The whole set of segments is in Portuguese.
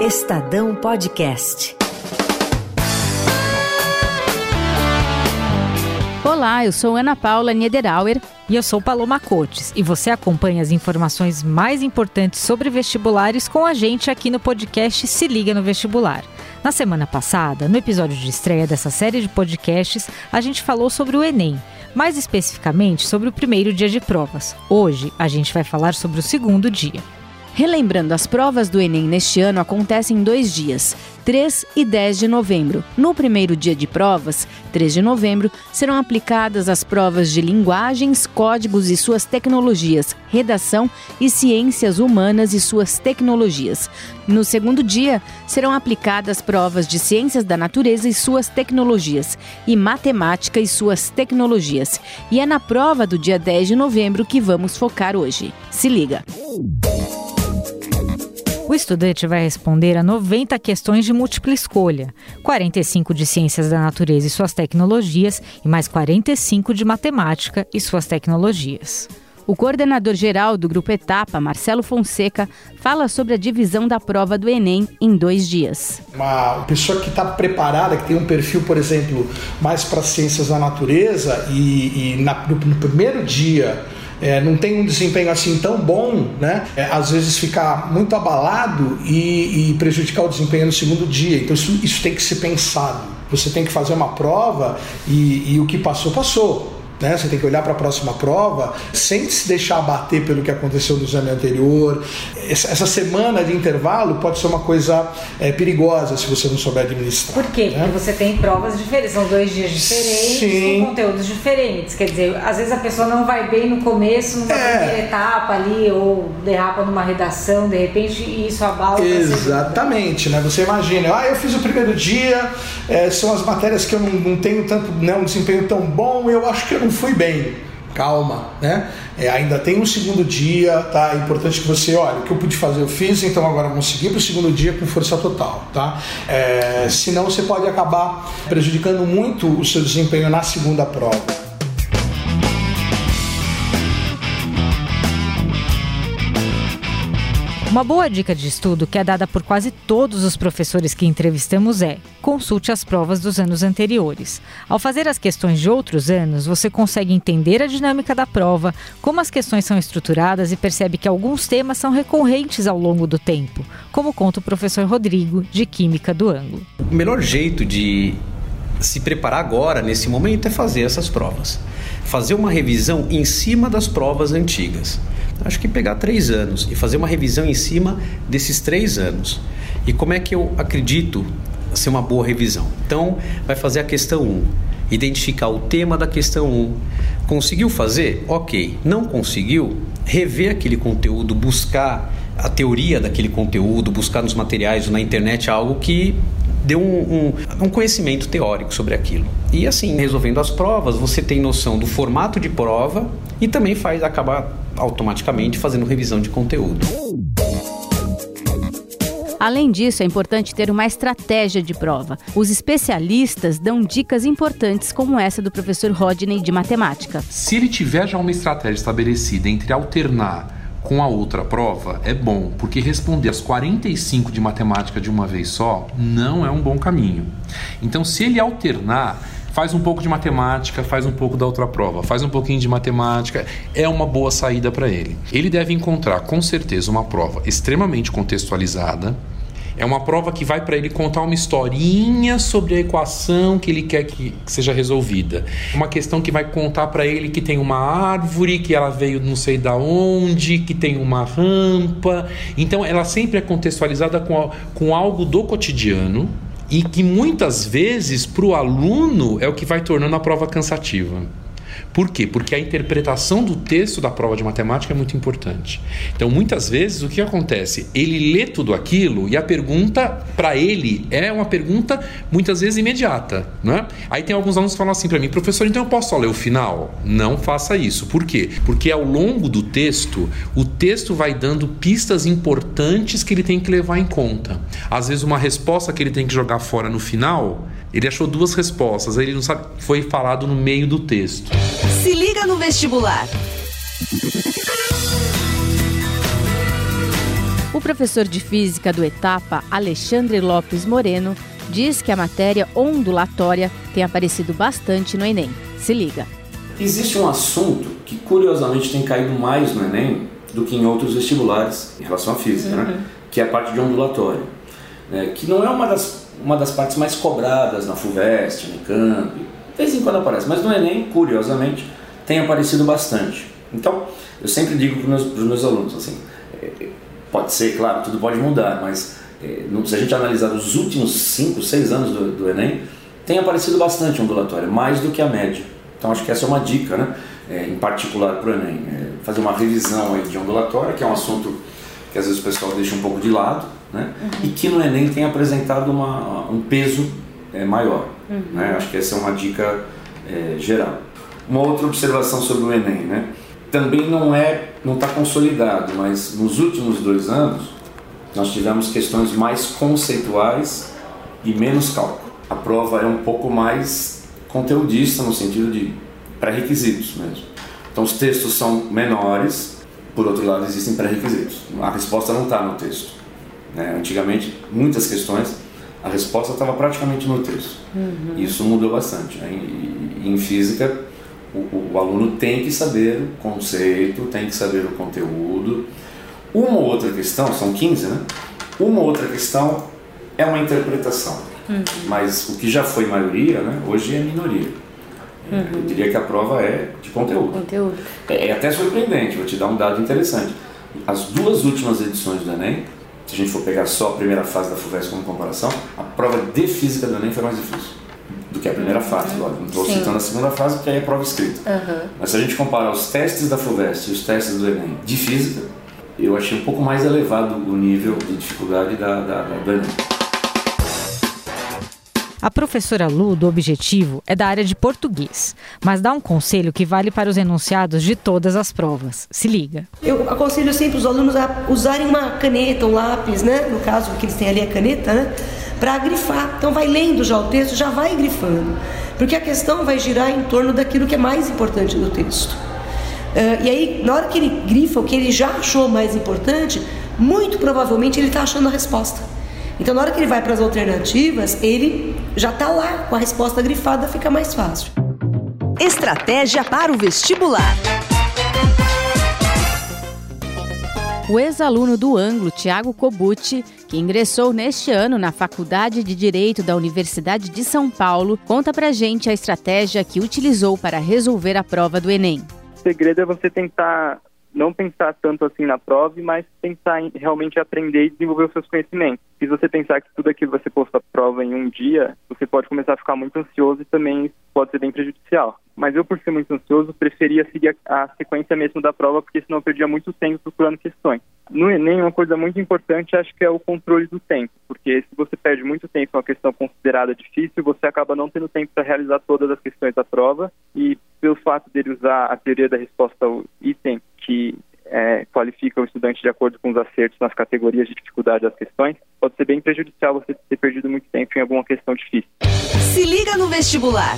Estadão Podcast. Olá, eu sou Ana Paula Niederauer. E eu sou Paloma Cotes. E você acompanha as informações mais importantes sobre vestibulares com a gente aqui no podcast Se Liga no Vestibular. Na semana passada, no episódio de estreia dessa série de podcasts, a gente falou sobre o Enem, mais especificamente sobre o primeiro dia de provas. Hoje, a gente vai falar sobre o segundo dia. Relembrando, as provas do Enem neste ano acontecem em dois dias, 3 e 10 de novembro. No primeiro dia de provas, 3 de novembro, serão aplicadas as provas de linguagens, códigos e suas tecnologias, redação e ciências humanas e suas tecnologias. No segundo dia, serão aplicadas provas de ciências da natureza e suas tecnologias, e matemática e suas tecnologias. E é na prova do dia 10 de novembro que vamos focar hoje. Se liga! O estudante vai responder a 90 questões de múltipla escolha, 45 de ciências da natureza e suas tecnologias e mais 45 de matemática e suas tecnologias. O coordenador geral do Grupo Etapa, Marcelo Fonseca, fala sobre a divisão da prova do Enem em dois dias. Uma pessoa que está preparada, que tem um perfil, por exemplo, mais para ciências da natureza e, e na, no, no primeiro dia é, não tem um desempenho assim tão bom, né? É, às vezes ficar muito abalado e, e, prejudicar o desempenho no segundo dia. Então isso, isso tem que ser pensado. Você tem que fazer uma prova e, e o que passou, passou. Né? Você tem que olhar para a próxima prova sem se deixar abater pelo que aconteceu no exame anterior. Essa semana de intervalo pode ser uma coisa é, perigosa se você não souber administrar. Por quê? Né? Porque você tem provas diferentes, são dois dias diferentes, Sim. com conteúdos diferentes. Quer dizer, às vezes a pessoa não vai bem no começo, numa é. primeira etapa ali, ou derrapa numa redação, de repente, e isso abala. Exatamente, né? Você imagina, ah, eu fiz o primeiro dia, é, são as matérias que eu não, não tenho tanto, né, um desempenho tão bom, eu acho que eu não não fui bem. Calma, né? É, ainda tem um segundo dia, tá? É importante que você, olha, o que eu pude fazer eu fiz, então agora vamos seguir para o segundo dia com força total, tá? É, senão você pode acabar prejudicando muito o seu desempenho na segunda prova. Uma boa dica de estudo que é dada por quase todos os professores que entrevistamos é: consulte as provas dos anos anteriores. Ao fazer as questões de outros anos, você consegue entender a dinâmica da prova, como as questões são estruturadas e percebe que alguns temas são recorrentes ao longo do tempo, como conta o professor Rodrigo, de Química do Ângulo. O melhor jeito de se preparar agora, nesse momento, é fazer essas provas. Fazer uma revisão em cima das provas antigas acho que pegar três anos e fazer uma revisão em cima desses três anos. E como é que eu acredito ser uma boa revisão? Então, vai fazer a questão 1, identificar o tema da questão 1. Conseguiu fazer? Ok. Não conseguiu? Rever aquele conteúdo, buscar a teoria daquele conteúdo, buscar nos materiais ou na internet algo que dê um, um, um, conhecimento teórico sobre aquilo. E assim, resolvendo as provas, você tem noção do formato de prova e também faz acabar automaticamente fazendo revisão de conteúdo. Além disso, é importante ter uma estratégia de prova. Os especialistas dão dicas importantes, como essa do professor Rodney de matemática. Se ele tiver já uma estratégia estabelecida entre alternar com a outra prova, é bom, porque responder as 45 de matemática de uma vez só não é um bom caminho. Então, se ele alternar faz um pouco de matemática, faz um pouco da outra prova, faz um pouquinho de matemática, é uma boa saída para ele. Ele deve encontrar com certeza uma prova extremamente contextualizada. É uma prova que vai para ele contar uma historinha sobre a equação que ele quer que seja resolvida. Uma questão que vai contar para ele que tem uma árvore, que ela veio não sei da onde, que tem uma rampa. Então ela sempre é contextualizada com, com algo do cotidiano e que muitas vezes para o aluno é o que vai tornando a prova cansativa. Por quê? Porque a interpretação do texto da prova de matemática é muito importante. Então, muitas vezes, o que acontece? Ele lê tudo aquilo e a pergunta, para ele, é uma pergunta muitas vezes imediata. Né? Aí tem alguns alunos que falam assim para mim, professor, então eu posso só ler o final? Não faça isso. Por quê? Porque ao longo do texto, o texto vai dando pistas importantes que ele tem que levar em conta. Às vezes, uma resposta que ele tem que jogar fora no final, ele achou duas respostas, aí ele não sabe, foi falado no meio do texto. Se liga no vestibular. O professor de física do Etapa, Alexandre Lopes Moreno, diz que a matéria ondulatória tem aparecido bastante no Enem. Se liga. Existe um assunto que curiosamente tem caído mais no Enem do que em outros vestibulares em relação à física, né? uhum. né? que é a parte de ondulatória, né? que não é uma das, uma das partes mais cobradas na FUVEST, no CAMP, de vez em quando aparece, mas no Enem, curiosamente, tem aparecido bastante. Então, eu sempre digo para os meus, meus, alunos, assim, é, pode ser, claro, tudo pode mudar, mas é, se a gente analisar os últimos 5, 6 anos do, do, Enem, tem aparecido bastante ondulatória, mais do que a média. Então acho que essa é uma dica, né? É, em particular para o Enem. É fazer uma revisão aí de ondulatória, que é um assunto que às vezes o pessoal deixa um pouco de lado, né? Uhum. e que no Enem tem apresentado uma, um peso é, maior. Uhum. Né? Acho que essa é uma dica é, geral. Uma outra observação sobre o Enem, né? também não é, não está consolidado, mas nos últimos dois anos nós tivemos questões mais conceituais e menos cálculo. A prova é um pouco mais conteudista no sentido de pré-requisitos mesmo. Então os textos são menores, por outro lado existem pré-requisitos. A resposta não está no texto. Né? Antigamente, muitas questões, a resposta estava praticamente no texto. Uhum. Isso mudou bastante. Né? E, em física, o, o, aluno tem que saber o conceito, tem que saber o conteúdo. Uma outra questão, são 15, né? Uma outra questão é uma interpretação. Uhum. Mas o que já foi maioria, né? hoje é minoria. Uhum. Eu diria que a prova é de conteúdo. conteúdo. É, é, até surpreendente, vou te dar um dado interessante. As duas últimas edições do Enem, se a gente for pegar só a primeira fase da FUVEST como comparação, a prova de física do Enem foi mais difícil do que a primeira fase. Uhum. Não estou citando a segunda fase porque aí é prova escrita. Uhum. Mas se a gente comparar os testes da FUVEST e os testes do Enem de física, eu achei um pouco mais elevado o nível de dificuldade da, da, da do Enem. A professora Lu, do Objetivo, é da área de português, mas dá um conselho que vale para os enunciados de todas as provas. Se liga. Eu aconselho sempre os alunos a usarem uma caneta, um lápis, né? No caso, que eles têm ali a caneta, né? Para grifar. Então, vai lendo já o texto, já vai grifando. Porque a questão vai girar em torno daquilo que é mais importante do texto. Uh, e aí, na hora que ele grifa o que ele já achou mais importante, muito provavelmente ele está achando a resposta. Então, na hora que ele vai para as alternativas, ele já está lá com a resposta grifada, fica mais fácil. Estratégia para o vestibular. O ex-aluno do Anglo, Tiago Cobucci, que ingressou neste ano na Faculdade de Direito da Universidade de São Paulo, conta pra gente a estratégia que utilizou para resolver a prova do Enem. O segredo é você tentar não pensar tanto assim na prova, mas pensar em realmente aprender e desenvolver os seus conhecimentos. Se você pensar que tudo aquilo vai ser posto à prova em um dia, você pode começar a ficar muito ansioso e também pode ser bem prejudicial. Mas eu, por ser muito ansioso, preferia seguir a, a sequência mesmo da prova, porque senão eu perdia muito tempo procurando questões. No Enem, uma coisa muito importante acho que é o controle do tempo, porque se você perde muito tempo em uma questão considerada difícil, você acaba não tendo tempo para realizar todas as questões da prova e pelo fato dele usar a teoria da resposta ao item que é, qualifica o estudante de acordo com os acertos nas categorias de dificuldade das questões, pode ser bem prejudicial você ter perdido muito tempo em alguma questão difícil. Se liga no vestibular.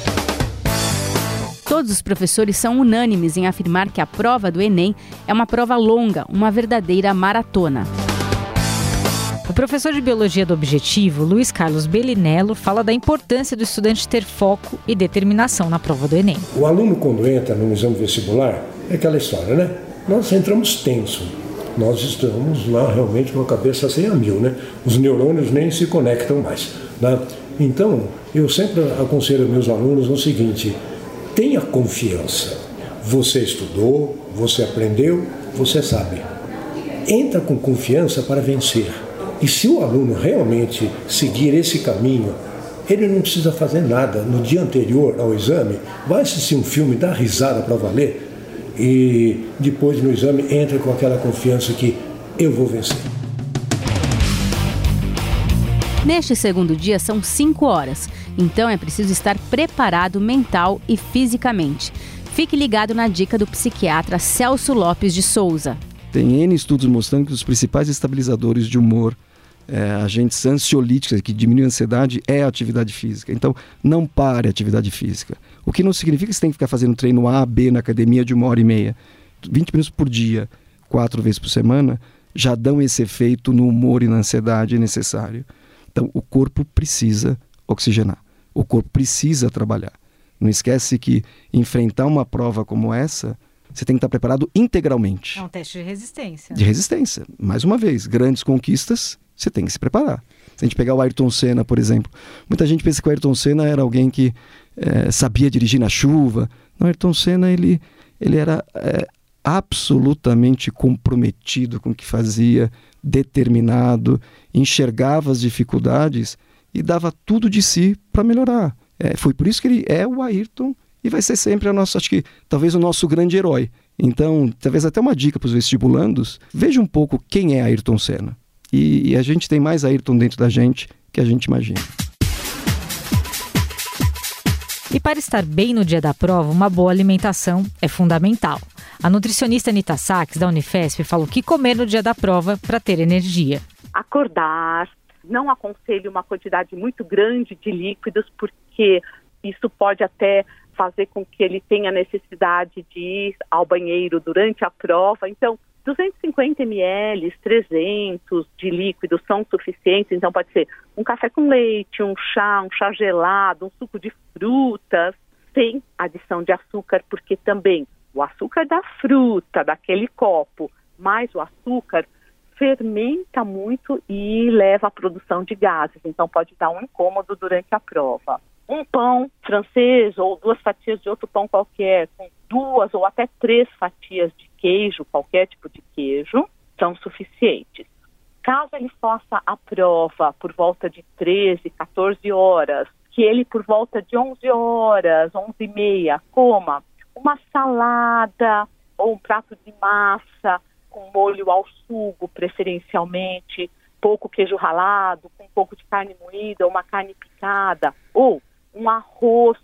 Todos os professores são unânimes em afirmar que a prova do Enem é uma prova longa, uma verdadeira maratona. O professor de biologia do Objetivo, Luiz Carlos Belinello, fala da importância do estudante ter foco e determinação na prova do Enem. O aluno, quando entra no exame vestibular, é aquela história, né? nós entramos tenso. Nós estamos lá realmente com a cabeça sem a mil, né? Os neurônios nem se conectam mais. Né? Então, eu sempre aconselho meus alunos o seguinte: tenha confiança. Você estudou, você aprendeu, você sabe. Entra com confiança para vencer. E se o aluno realmente seguir esse caminho, ele não precisa fazer nada. No dia anterior ao exame, vai assistir um filme, dar risada para valer, e depois no exame entra com aquela confiança que eu vou vencer. Neste segundo dia são cinco horas, então é preciso estar preparado mental e fisicamente. Fique ligado na dica do psiquiatra Celso Lopes de Souza. Tem N estudos mostrando que os principais estabilizadores de humor é, agentes ansiolíticos que diminuem a ansiedade é a atividade física. Então, não pare a atividade física. O que não significa que você tem que ficar fazendo treino A, B na academia de uma hora e meia. 20 minutos por dia, quatro vezes por semana, já dão esse efeito no humor e na ansiedade necessário. Então, o corpo precisa oxigenar, o corpo precisa trabalhar. Não esquece que enfrentar uma prova como essa, você tem que estar preparado integralmente. É um teste de resistência. De resistência. Mais uma vez, grandes conquistas, você tem que se preparar. Se a gente pegar o Ayrton Senna, por exemplo, muita gente pensa que o Ayrton Senna era alguém que é, sabia dirigir na chuva. Não, o Ayrton Senna ele, ele era é, absolutamente comprometido com o que fazia, determinado, enxergava as dificuldades e dava tudo de si para melhorar. É, foi por isso que ele é o Ayrton e vai ser sempre a nossa, acho que talvez o nosso grande herói. Então, talvez até uma dica para os vestibulandos: veja um pouco quem é Ayrton Senna. E, e a gente tem mais Ayrton dentro da gente que a gente imagina. E para estar bem no dia da prova, uma boa alimentação é fundamental. A nutricionista Anita Sachs, da Unifesp, falou que comer no dia da prova para ter energia. Acordar, não aconselho uma quantidade muito grande de líquidos, porque isso pode até fazer com que ele tenha necessidade de ir ao banheiro durante a prova. Então, 250 ml, 300 de líquido são suficientes, então pode ser um café com leite, um chá, um chá gelado, um suco de frutas, sem adição de açúcar, porque também o açúcar da fruta, daquele copo, mais o açúcar, fermenta muito e leva à produção de gases, então pode dar um incômodo durante a prova. Um pão francês ou duas fatias de outro pão qualquer, com duas ou até três fatias de queijo, qualquer tipo de queijo, são suficientes. Caso ele faça a prova por volta de 13, 14 horas, que ele por volta de 11 horas, 11 e meia, coma uma salada ou um prato de massa com molho ao sugo, preferencialmente, pouco queijo ralado, com um pouco de carne moída, uma carne picada, ou um arroz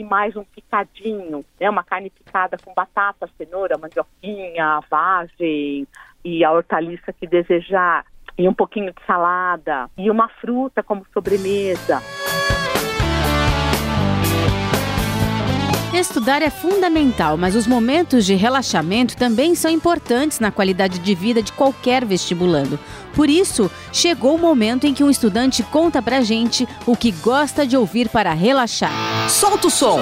e mais um picadinho, né? Uma carne picada com batata, cenoura, mandioquinha, vagem e a hortaliça que desejar, e um pouquinho de salada, e uma fruta como sobremesa. Estudar é fundamental, mas os momentos de relaxamento também são importantes na qualidade de vida de qualquer vestibulando. Por isso, chegou o momento em que um estudante conta pra gente o que gosta de ouvir para relaxar. Solta o som!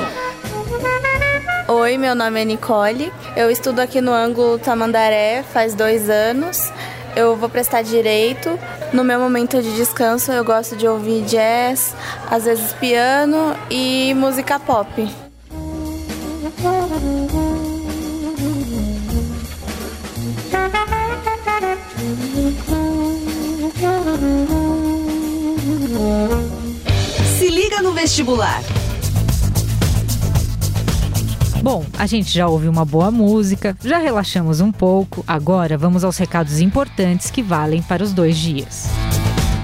Oi, meu nome é Nicole. Eu estudo aqui no ângulo Tamandaré faz dois anos. Eu vou prestar direito. No meu momento de descanso, eu gosto de ouvir jazz, às vezes piano e música pop. Se liga no vestibular. Bom, a gente já ouviu uma boa música, já relaxamos um pouco, agora vamos aos recados importantes que valem para os dois dias.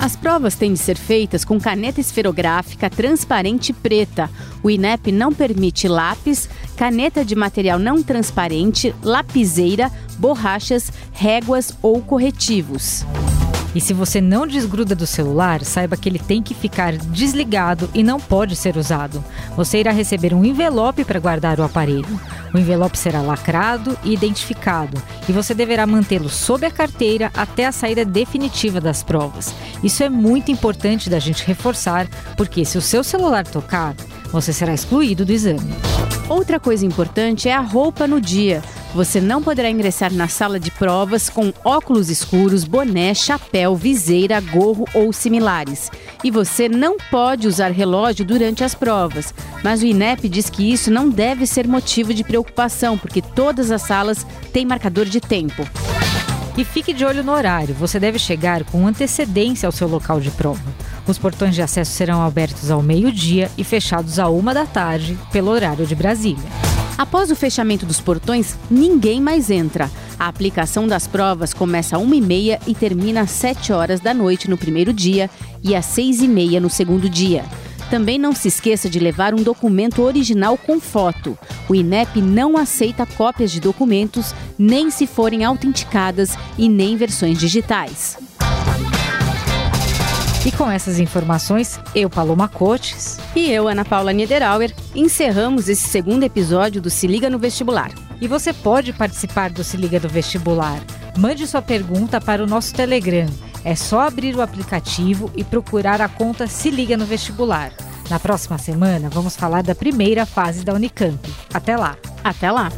As provas têm de ser feitas com caneta esferográfica transparente preta. O INEP não permite lápis, caneta de material não transparente, lapiseira, borrachas, réguas ou corretivos. E se você não desgruda do celular, saiba que ele tem que ficar desligado e não pode ser usado. Você irá receber um envelope para guardar o aparelho. O envelope será lacrado e identificado, e você deverá mantê-lo sob a carteira até a saída definitiva das provas. Isso é muito importante da gente reforçar, porque se o seu celular tocar, você será excluído do exame. Outra coisa importante é a roupa no dia. Você não poderá ingressar na sala de provas com óculos escuros, boné, chapéu, viseira, gorro ou similares. E você não pode usar relógio durante as provas. Mas o INEP diz que isso não deve ser motivo de preocupação, porque todas as salas têm marcador de tempo. E fique de olho no horário. Você deve chegar com antecedência ao seu local de prova. Os portões de acesso serão abertos ao meio-dia e fechados à uma da tarde, pelo horário de Brasília. Após o fechamento dos portões, ninguém mais entra. A aplicação das provas começa às 1h30 e termina às 7 horas da noite no primeiro dia e às 6h30 no segundo dia. Também não se esqueça de levar um documento original com foto. O INEP não aceita cópias de documentos, nem se forem autenticadas e nem versões digitais. E com essas informações, eu, Paloma Cotes. E eu, Ana Paula Niederauer, encerramos esse segundo episódio do Se Liga no Vestibular. E você pode participar do Se Liga do Vestibular. Mande sua pergunta para o nosso Telegram. É só abrir o aplicativo e procurar a conta Se Liga no Vestibular. Na próxima semana, vamos falar da primeira fase da Unicamp. Até lá! Até lá!